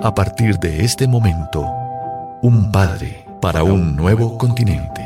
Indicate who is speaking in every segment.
Speaker 1: a partir de este momento, un padre para un nuevo continente.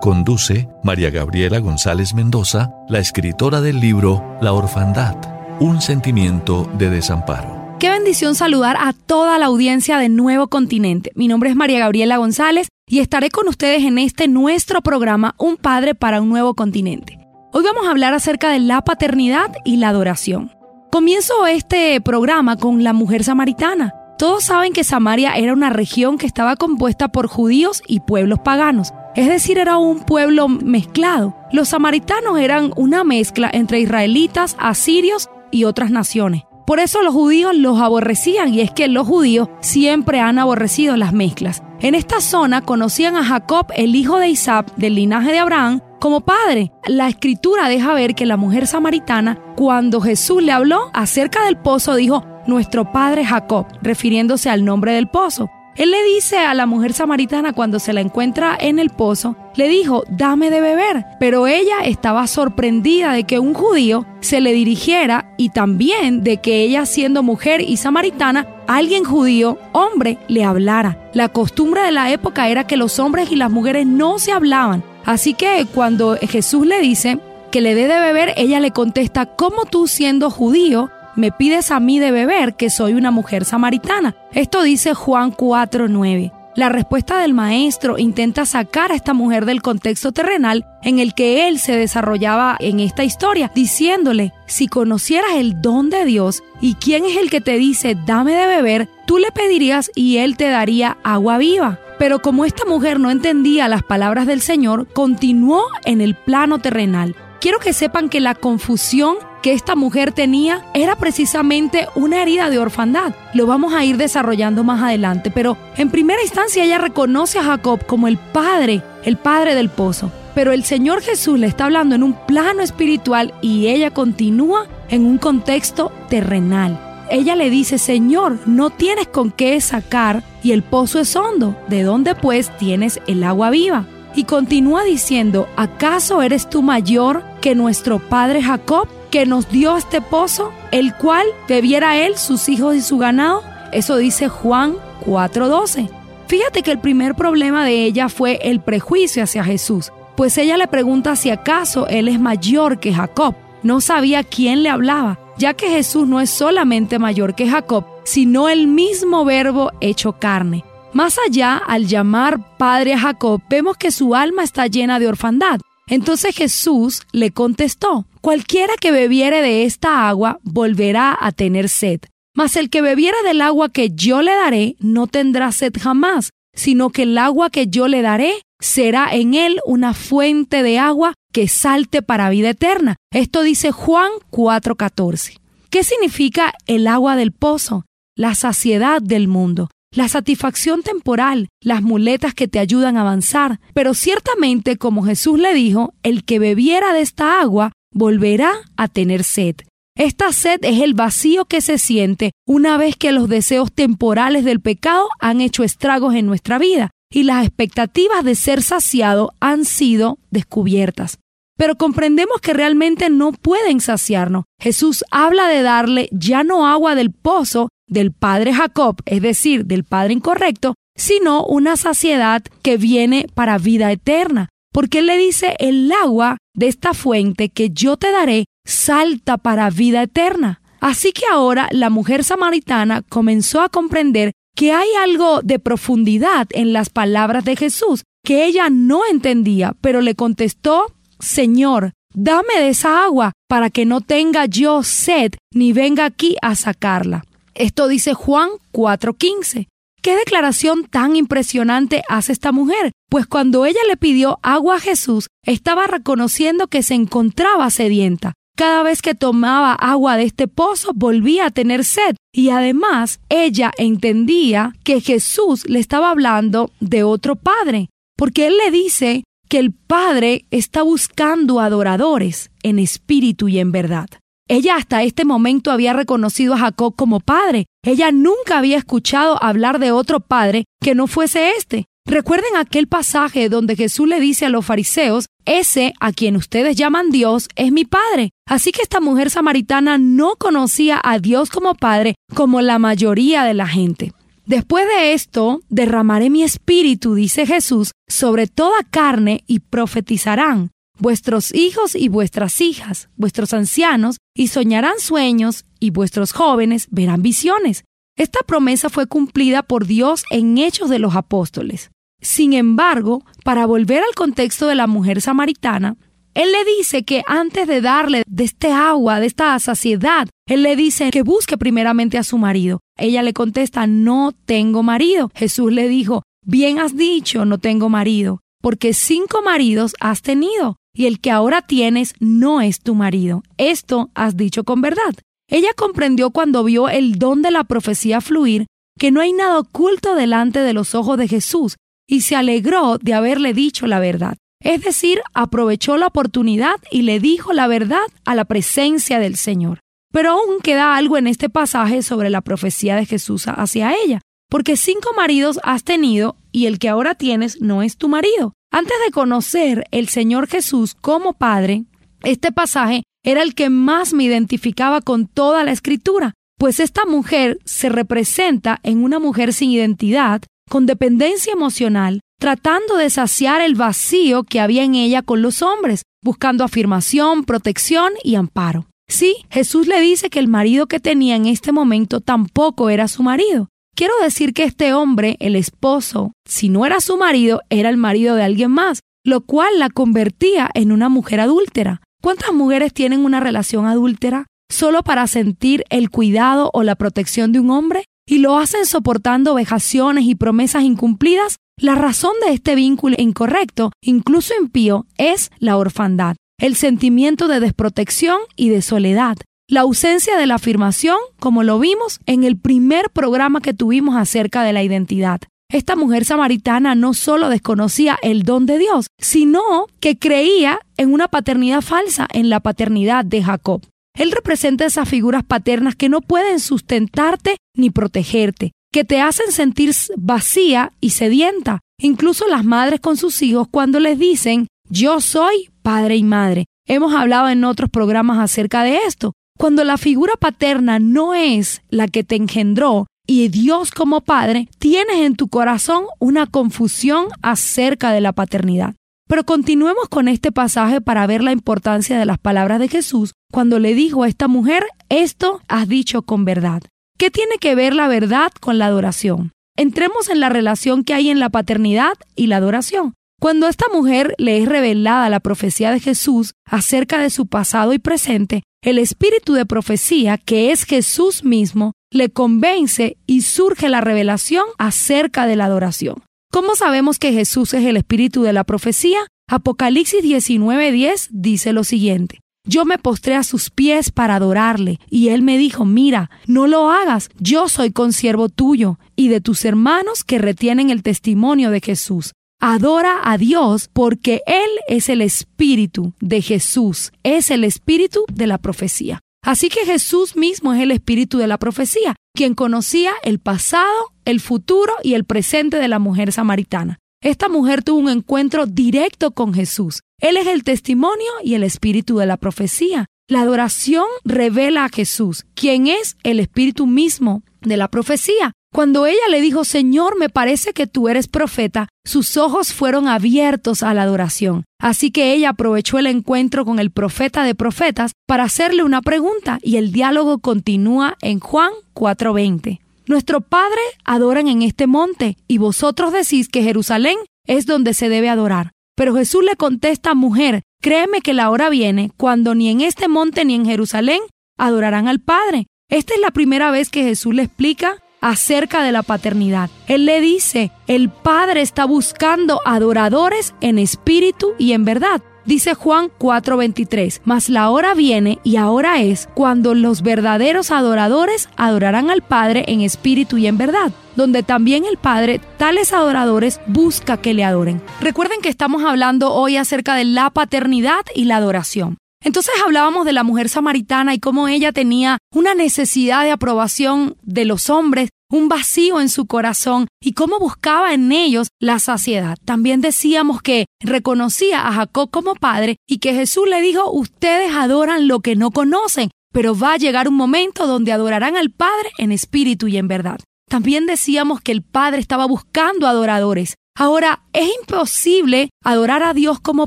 Speaker 1: Conduce María Gabriela González Mendoza, la escritora del libro La Orfandad, un sentimiento de desamparo.
Speaker 2: Qué bendición saludar a toda la audiencia de Nuevo Continente. Mi nombre es María Gabriela González y estaré con ustedes en este nuestro programa Un Padre para un Nuevo Continente. Hoy vamos a hablar acerca de la paternidad y la adoración. Comienzo este programa con la mujer samaritana. Todos saben que Samaria era una región que estaba compuesta por judíos y pueblos paganos, es decir, era un pueblo mezclado. Los samaritanos eran una mezcla entre israelitas, asirios y otras naciones. Por eso los judíos los aborrecían y es que los judíos siempre han aborrecido las mezclas. En esta zona conocían a Jacob, el hijo de Isaac, del linaje de Abraham, como padre. La escritura deja ver que la mujer samaritana, cuando Jesús le habló acerca del pozo, dijo, nuestro padre Jacob, refiriéndose al nombre del pozo. Él le dice a la mujer samaritana cuando se la encuentra en el pozo, le dijo, dame de beber. Pero ella estaba sorprendida de que un judío se le dirigiera y también de que ella siendo mujer y samaritana, alguien judío, hombre, le hablara. La costumbre de la época era que los hombres y las mujeres no se hablaban. Así que cuando Jesús le dice que le dé de beber, ella le contesta, ¿cómo tú siendo judío me pides a mí de beber que soy una mujer samaritana. Esto dice Juan 4:9. La respuesta del maestro intenta sacar a esta mujer del contexto terrenal en el que él se desarrollaba en esta historia, diciéndole, si conocieras el don de Dios y quién es el que te dice, dame de beber, tú le pedirías y él te daría agua viva. Pero como esta mujer no entendía las palabras del Señor, continuó en el plano terrenal. Quiero que sepan que la confusión que esta mujer tenía era precisamente una herida de orfandad. Lo vamos a ir desarrollando más adelante, pero en primera instancia ella reconoce a Jacob como el padre, el padre del pozo. Pero el Señor Jesús le está hablando en un plano espiritual y ella continúa en un contexto terrenal. Ella le dice, Señor, no tienes con qué sacar y el pozo es hondo. ¿De dónde pues tienes el agua viva? Y continúa diciendo, ¿acaso eres tú mayor que nuestro padre Jacob? Que nos dio este pozo, el cual bebiera él, sus hijos y su ganado. Eso dice Juan 4:12. Fíjate que el primer problema de ella fue el prejuicio hacia Jesús, pues ella le pregunta si acaso él es mayor que Jacob. No sabía quién le hablaba, ya que Jesús no es solamente mayor que Jacob, sino el mismo verbo hecho carne. Más allá, al llamar padre a Jacob, vemos que su alma está llena de orfandad. Entonces Jesús le contestó, Cualquiera que bebiere de esta agua volverá a tener sed, mas el que bebiere del agua que yo le daré no tendrá sed jamás, sino que el agua que yo le daré será en él una fuente de agua que salte para vida eterna. Esto dice Juan 4:14. ¿Qué significa el agua del pozo? La saciedad del mundo, la satisfacción temporal, las muletas que te ayudan a avanzar. Pero ciertamente, como Jesús le dijo, el que bebiera de esta agua volverá a tener sed. Esta sed es el vacío que se siente una vez que los deseos temporales del pecado han hecho estragos en nuestra vida y las expectativas de ser saciado han sido descubiertas. Pero comprendemos que realmente no pueden saciarnos. Jesús habla de darle ya no agua del pozo del padre Jacob, es decir, del padre incorrecto, sino una saciedad que viene para vida eterna porque él le dice, el agua de esta fuente que yo te daré salta para vida eterna. Así que ahora la mujer samaritana comenzó a comprender que hay algo de profundidad en las palabras de Jesús que ella no entendía, pero le contestó, Señor, dame de esa agua para que no tenga yo sed ni venga aquí a sacarla. Esto dice Juan 4:15. ¿Qué declaración tan impresionante hace esta mujer? Pues cuando ella le pidió agua a Jesús, estaba reconociendo que se encontraba sedienta. Cada vez que tomaba agua de este pozo volvía a tener sed y además ella entendía que Jesús le estaba hablando de otro Padre, porque él le dice que el Padre está buscando adoradores en espíritu y en verdad. Ella hasta este momento había reconocido a Jacob como padre. Ella nunca había escuchado hablar de otro padre que no fuese este. Recuerden aquel pasaje donde Jesús le dice a los fariseos, ese a quien ustedes llaman Dios es mi Padre. Así que esta mujer samaritana no conocía a Dios como Padre como la mayoría de la gente. Después de esto, derramaré mi espíritu, dice Jesús, sobre toda carne y profetizarán vuestros hijos y vuestras hijas, vuestros ancianos, y soñarán sueños, y vuestros jóvenes verán visiones. Esta promesa fue cumplida por Dios en Hechos de los Apóstoles. Sin embargo, para volver al contexto de la mujer samaritana, él le dice que antes de darle de este agua, de esta saciedad, él le dice que busque primeramente a su marido. Ella le contesta, no tengo marido. Jesús le dijo, bien has dicho, no tengo marido, porque cinco maridos has tenido, y el que ahora tienes no es tu marido. Esto has dicho con verdad. Ella comprendió cuando vio el don de la profecía fluir que no hay nada oculto delante de los ojos de Jesús, y se alegró de haberle dicho la verdad. Es decir, aprovechó la oportunidad y le dijo la verdad a la presencia del Señor. Pero aún queda algo en este pasaje sobre la profecía de Jesús hacia ella, porque cinco maridos has tenido y el que ahora tienes no es tu marido. Antes de conocer el Señor Jesús como Padre, este pasaje era el que más me identificaba con toda la escritura, pues esta mujer se representa en una mujer sin identidad, con dependencia emocional, tratando de saciar el vacío que había en ella con los hombres, buscando afirmación, protección y amparo. Sí, Jesús le dice que el marido que tenía en este momento tampoco era su marido. Quiero decir que este hombre, el esposo, si no era su marido, era el marido de alguien más, lo cual la convertía en una mujer adúltera. ¿Cuántas mujeres tienen una relación adúltera solo para sentir el cuidado o la protección de un hombre? y lo hacen soportando vejaciones y promesas incumplidas, la razón de este vínculo incorrecto, incluso impío, es la orfandad, el sentimiento de desprotección y de soledad, la ausencia de la afirmación, como lo vimos en el primer programa que tuvimos acerca de la identidad. Esta mujer samaritana no solo desconocía el don de Dios, sino que creía en una paternidad falsa, en la paternidad de Jacob. Él representa esas figuras paternas que no pueden sustentarte ni protegerte, que te hacen sentir vacía y sedienta. Incluso las madres con sus hijos cuando les dicen yo soy padre y madre. Hemos hablado en otros programas acerca de esto. Cuando la figura paterna no es la que te engendró y Dios como padre, tienes en tu corazón una confusión acerca de la paternidad. Pero continuemos con este pasaje para ver la importancia de las palabras de Jesús cuando le dijo a esta mujer, esto has dicho con verdad. ¿Qué tiene que ver la verdad con la adoración? Entremos en la relación que hay en la paternidad y la adoración. Cuando a esta mujer le es revelada la profecía de Jesús acerca de su pasado y presente, el espíritu de profecía, que es Jesús mismo, le convence y surge la revelación acerca de la adoración. ¿Cómo sabemos que Jesús es el espíritu de la profecía? Apocalipsis 19:10 dice lo siguiente. Yo me postré a sus pies para adorarle, y él me dijo, mira, no lo hagas, yo soy consiervo tuyo y de tus hermanos que retienen el testimonio de Jesús. Adora a Dios porque Él es el espíritu de Jesús, es el espíritu de la profecía. Así que Jesús mismo es el espíritu de la profecía, quien conocía el pasado, el futuro y el presente de la mujer samaritana. Esta mujer tuvo un encuentro directo con Jesús. Él es el testimonio y el espíritu de la profecía. La adoración revela a Jesús, quien es el espíritu mismo de la profecía. Cuando ella le dijo, Señor, me parece que tú eres profeta, sus ojos fueron abiertos a la adoración. Así que ella aprovechó el encuentro con el profeta de profetas para hacerle una pregunta y el diálogo continúa en Juan 4:20. Nuestro Padre adoran en este monte y vosotros decís que Jerusalén es donde se debe adorar. Pero Jesús le contesta, mujer, créeme que la hora viene cuando ni en este monte ni en Jerusalén adorarán al Padre. Esta es la primera vez que Jesús le explica acerca de la paternidad. Él le dice, el Padre está buscando adoradores en espíritu y en verdad. Dice Juan 4:23, mas la hora viene y ahora es cuando los verdaderos adoradores adorarán al Padre en espíritu y en verdad, donde también el Padre, tales adoradores, busca que le adoren. Recuerden que estamos hablando hoy acerca de la paternidad y la adoración. Entonces hablábamos de la mujer samaritana y cómo ella tenía una necesidad de aprobación de los hombres, un vacío en su corazón y cómo buscaba en ellos la saciedad. También decíamos que reconocía a Jacob como padre y que Jesús le dijo, ustedes adoran lo que no conocen, pero va a llegar un momento donde adorarán al Padre en espíritu y en verdad. También decíamos que el Padre estaba buscando adoradores. Ahora, es imposible adorar a Dios como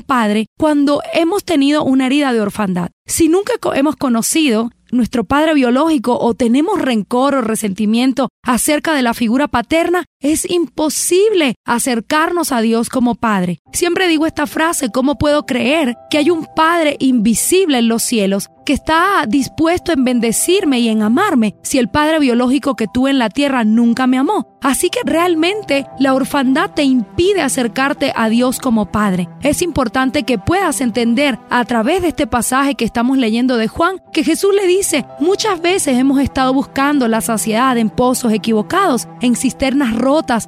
Speaker 2: Padre cuando hemos tenido una herida de orfandad. Si nunca hemos conocido nuestro padre biológico o tenemos rencor o resentimiento acerca de la figura paterna, es imposible acercarnos a Dios como Padre. Siempre digo esta frase, ¿cómo puedo creer que hay un Padre invisible en los cielos que está dispuesto en bendecirme y en amarme si el Padre biológico que tuve en la tierra nunca me amó? Así que realmente la orfandad te impide acercarte a Dios como Padre. Es importante que puedas entender a través de este pasaje que estamos leyendo de Juan que Jesús le dice, muchas veces hemos estado buscando la saciedad en pozos equivocados, en cisternas rotas,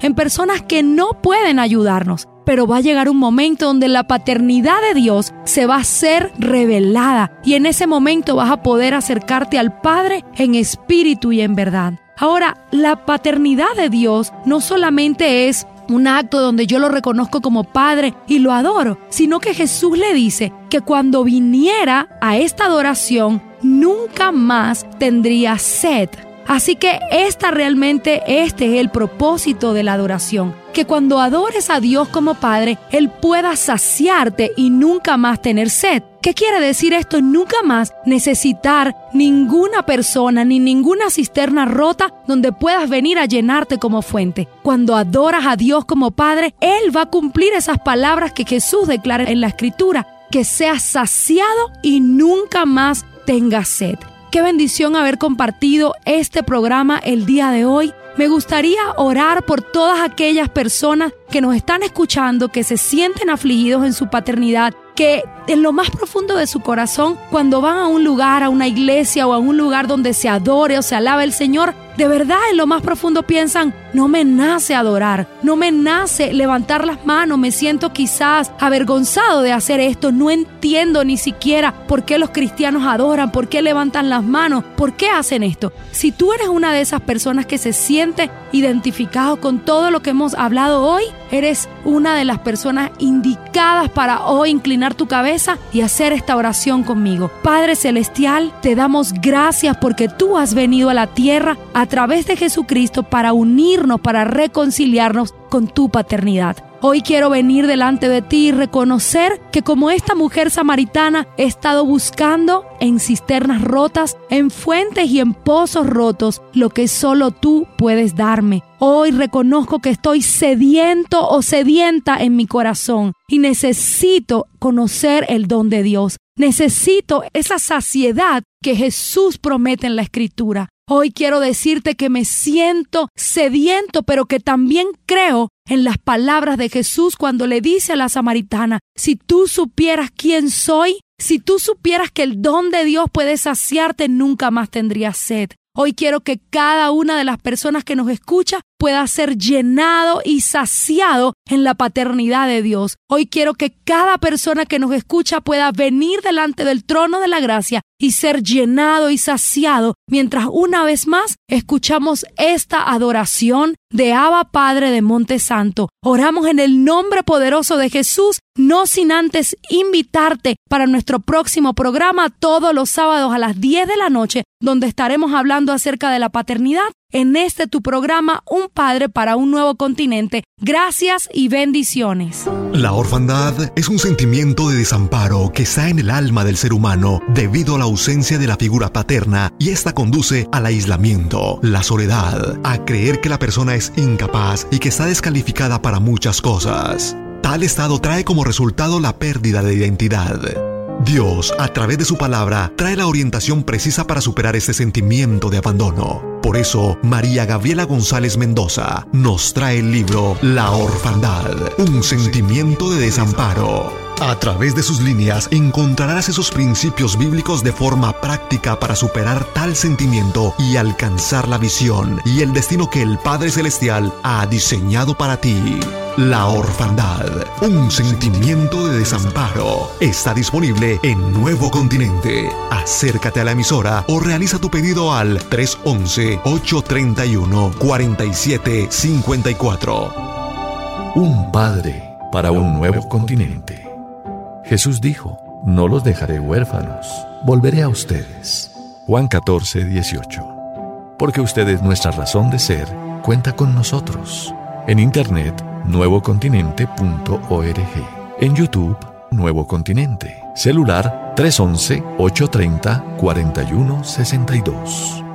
Speaker 2: en personas que no pueden ayudarnos pero va a llegar un momento donde la paternidad de Dios se va a ser revelada y en ese momento vas a poder acercarte al Padre en espíritu y en verdad. Ahora, la paternidad de Dios no solamente es un acto donde yo lo reconozco como Padre y lo adoro, sino que Jesús le dice que cuando viniera a esta adoración, nunca más tendría sed. Así que esta realmente, este es el propósito de la adoración. Que cuando adores a Dios como Padre, Él pueda saciarte y nunca más tener sed. ¿Qué quiere decir esto? Nunca más necesitar ninguna persona ni ninguna cisterna rota donde puedas venir a llenarte como fuente. Cuando adoras a Dios como Padre, Él va a cumplir esas palabras que Jesús declara en la Escritura, que seas saciado y nunca más tengas sed. Qué bendición haber compartido este programa el día de hoy. Me gustaría orar por todas aquellas personas que nos están escuchando, que se sienten afligidos en su paternidad, que en lo más profundo de su corazón, cuando van a un lugar, a una iglesia o a un lugar donde se adore o se alaba el Señor, de verdad en lo más profundo piensan, no me nace adorar, no me nace levantar las manos, me siento quizás avergonzado de hacer esto, no entiendo ni siquiera por qué los cristianos adoran, por qué levantan las manos, por qué hacen esto. Si tú eres una de esas personas que se siente identificado con todo lo que hemos hablado hoy, eres una de las personas indicadas para hoy inclinar tu cabeza y hacer esta oración conmigo. Padre Celestial, te damos gracias porque tú has venido a la tierra a través de Jesucristo para para reconciliarnos con tu paternidad. Hoy quiero venir delante de ti y reconocer que como esta mujer samaritana he estado buscando en cisternas rotas, en fuentes y en pozos rotos lo que solo tú puedes darme. Hoy reconozco que estoy sediento o sedienta en mi corazón y necesito conocer el don de Dios. Necesito esa saciedad que Jesús promete en la Escritura. Hoy quiero decirte que me siento sediento, pero que también creo en las palabras de Jesús cuando le dice a la samaritana, si tú supieras quién soy, si tú supieras que el don de Dios puede saciarte, nunca más tendrías sed. Hoy quiero que cada una de las personas que nos escucha pueda ser llenado y saciado en la paternidad de Dios. Hoy quiero que cada persona que nos escucha pueda venir delante del trono de la gracia y ser llenado y saciado mientras una vez más escuchamos esta adoración de Abba Padre de Monte Santo. Oramos en el nombre poderoso de Jesús, no sin antes invitarte para nuestro próximo programa todos los sábados a las 10 de la noche, donde estaremos hablando acerca de la paternidad en este tu programa Un Padre para un Nuevo Continente. Gracias y bendiciones.
Speaker 3: La orfandad es un sentimiento de desamparo que está en el alma del ser humano debido a la ausencia de la figura paterna y esta conduce al aislamiento, la soledad, a creer que la persona es incapaz y que está descalificada para muchas cosas. Tal estado trae como resultado la pérdida de identidad Dios, a través de su palabra, trae la orientación precisa para superar este sentimiento de abandono. Por eso, María Gabriela González Mendoza nos trae el libro La orfandad, un sentimiento de desamparo A través de sus líneas encontrarás esos principios bíblicos de forma práctica para superar tal sentimiento y alcanzar la visión y el destino que el Padre Celestial ha diseñado para ti. La orfandad, un sentimiento de desamparo, está disponible en Nuevo Continente. Acércate a la emisora o realiza tu pedido al 311-831-4754.
Speaker 1: Un padre para un nuevo continente. Jesús dijo, no los dejaré huérfanos, volveré a ustedes. Juan 14, 18. Porque usted es nuestra razón de ser, cuenta con nosotros. En internet, nuevocontinente.org. En YouTube, Nuevo Continente. Celular 311-830-4162.